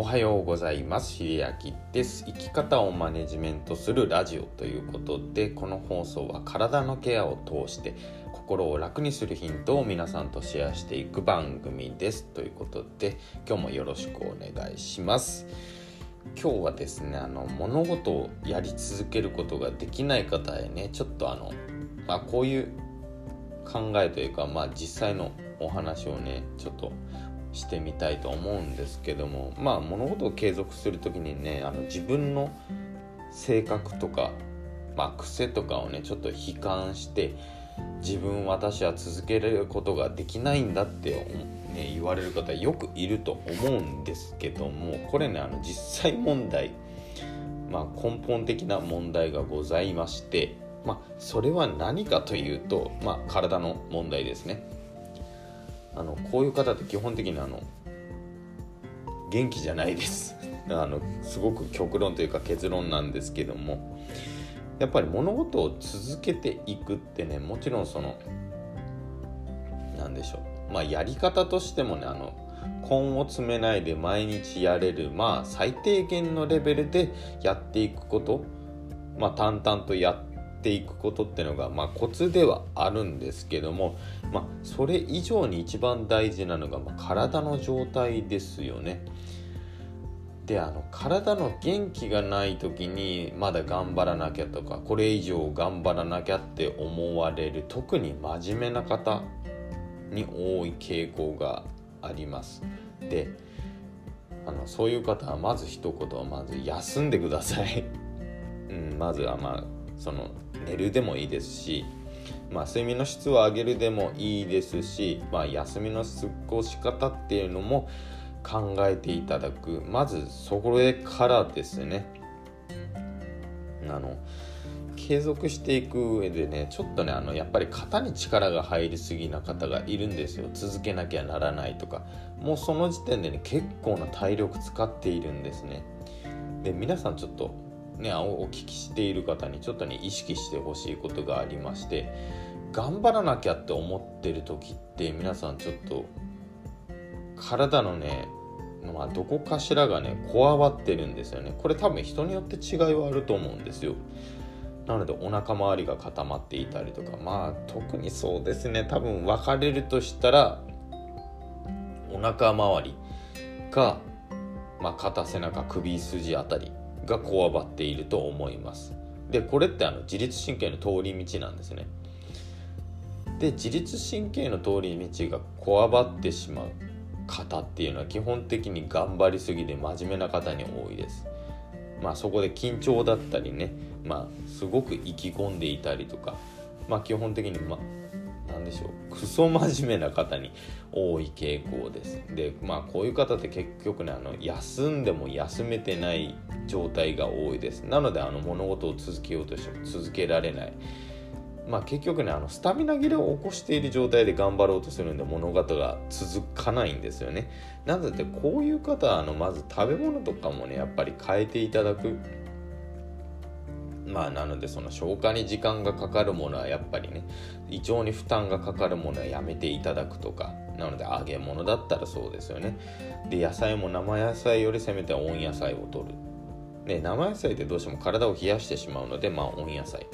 おはようございます。秀明です。生き方をマネジメントするラジオということでこの放送は体のケアを通して心を楽にするヒントを皆さんとシェアしていく番組です。ということで今日もよろしくお願いします。今日はですねあの物事をやり続けることができない方へねちょっとあの、まあ、こういう考えというか、まあ、実際のお話をねちょっとしてみたいと思うんですけどもまあ物事を継続する時にねあの自分の性格とか、まあ、癖とかをねちょっと悲観して自分私は続けることができないんだって、ね、言われる方よくいると思うんですけどもこれねあの実際問題、まあ、根本的な問題がございまして、まあ、それは何かというと、まあ、体の問題ですね。あのこういう方って基本的にあの元気じゃないです。あのすごく極論というか結論なんですけども。やっぱり物事を続けていくってねもちろんその何でしょう。まあやり方としてもねあの根を詰めないで毎日やれるまあ最低限のレベルでやっていくこと。まあ淡々とやってていくことってのが、まあ、コツではあるんですけども、まあ、それ以上に一番大事なのが、まあ、体の状態ですよね。であの体の元気がない時にまだ頑張らなきゃとかこれ以上頑張らなきゃって思われる特に真面目な方に多い傾向があります。であのそういう方はまず一言はまず休んでください。うん、まずはまあその寝るでもいいですし、まあ、睡眠の質を上げるでもいいですし、まあ、休みの過ごし方っていうのも考えていただく。まずそれからですね。あの継続していく上でねちょっとねあのやっぱり肩に力が入りすぎな方がいるんですよ。続けなきゃならないとか。もうその時点でね結構な体力使っているんですね。で皆さんちょっとね、お聞きしている方にちょっとね意識してほしいことがありまして頑張らなきゃって思ってる時って皆さんちょっと体のね、まあ、どこかしらがねこわばってるんですよね。これ多分人によって違いはあると思うんですよ。なのでお腹周りが固まっていたりとかまあ特にそうですね。多分分かれるとしたらお腹周りか、まあ、肩背中首筋あたりがこわばっていると思います。でこれってあの自律神経の通り道なんですね。で自律神経の通り道がこわばってしまう方っていうのは基本的に頑張りすぎで真面目な方に多いです。まあそこで緊張だったりね。まあすごく意気込んでいたりとか。まあ基本的にまあ何でしょう。クソ真面目な方に多い傾向です。でまあこういう方って結局ねあの休んでも休めてない状態が多いです。なのであの物事を続けようとしても続けられない。まあ結局ねあのスタミナ切れを起こしている状態で頑張ろうとするんで物事が続かないんですよね。なのでこういう方はあのまず食べ物とかもねやっぱり変えていただく。まあなのでその消化に時間がかかるものはやっぱりね胃腸に負担がかかるものはやめていただくとかなので揚げ物だったらそうですよね。で野菜も生野菜よりせめて温野菜を取る。で生野菜ってどうしても体を冷やしてしまうのでまあ温野菜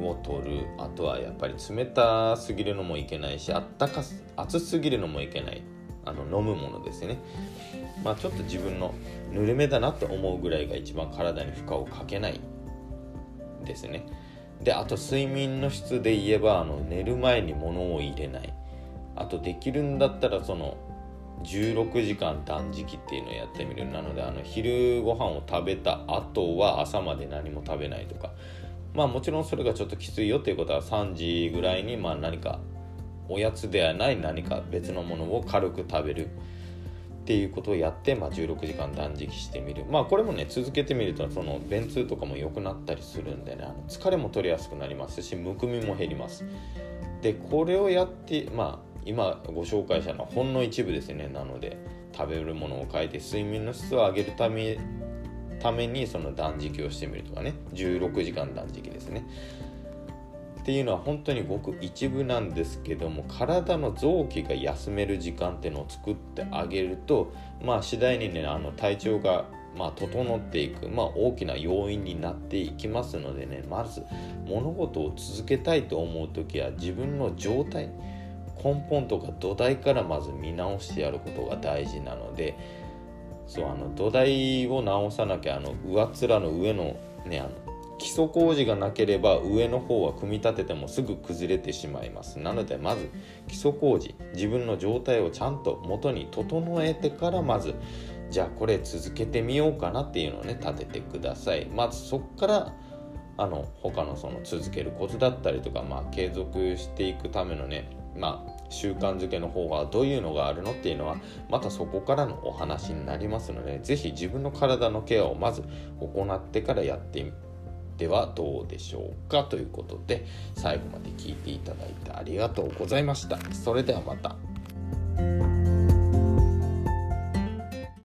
を取る。あとはやっぱり冷たすぎるのもいけないしあったかす熱すぎるのもいけない。あの飲むものですね。まあちょっと自分のぬるめだなって思うぐらいが一番体に負荷をかけない。ですね。であと睡眠の質で言えばあの寝る前に物を入れない。あとできるんだったらその16時間断食っていうのをやってみる。なのであの昼ご飯を食べた後は朝まで何も食べないとか。まあもちろんそれがちょっときついよっていうことは3時ぐらいにまあ何かおやつではない何か別のものを軽く食べる。っていうことをやって、まあ、16時間断食してみる。まあこれもね続けてみるとその便通とかも良くなったりするんでねあの疲れも取りやすくなりますしむくみも減ります。でこれをやってまあ今ご紹介したのはほんの一部ですね。なので食べるものを変えて睡眠の質を上げるためためにその断食をしてみるとかね。16時間断食ですねっていうのは本当にごく一部なんですけども体の臓器が休める時間っていうのを作ってあげるとまあ次第にねあの体調がまあ、整っていく、まあ、大きな要因になっていきますのでねまず物事を続けたいと思う時は自分の状態根本とか土台からまず見直してやることが大事なのでそうあの土台を直さなきゃあの上っ面の上のねあの基礎工事がなければ上の方は組み立ててもすぐ崩れてしまいます。なのでまず基礎工事自分の状態をちゃんと元に整えてからまずじゃあこれ続けてみようかなっていうのをね立ててください。まずそこからあの他のその続けるコツだったりとか、まあ、継続していくためのねまあ習慣づけの方がどういうのがあるのっていうのはまたそこからのお話になりますので是非自分の体のケアをまず行ってからやってってはどうでしょうかということで最後まで聞いていただいてありがとうございました。それではまた。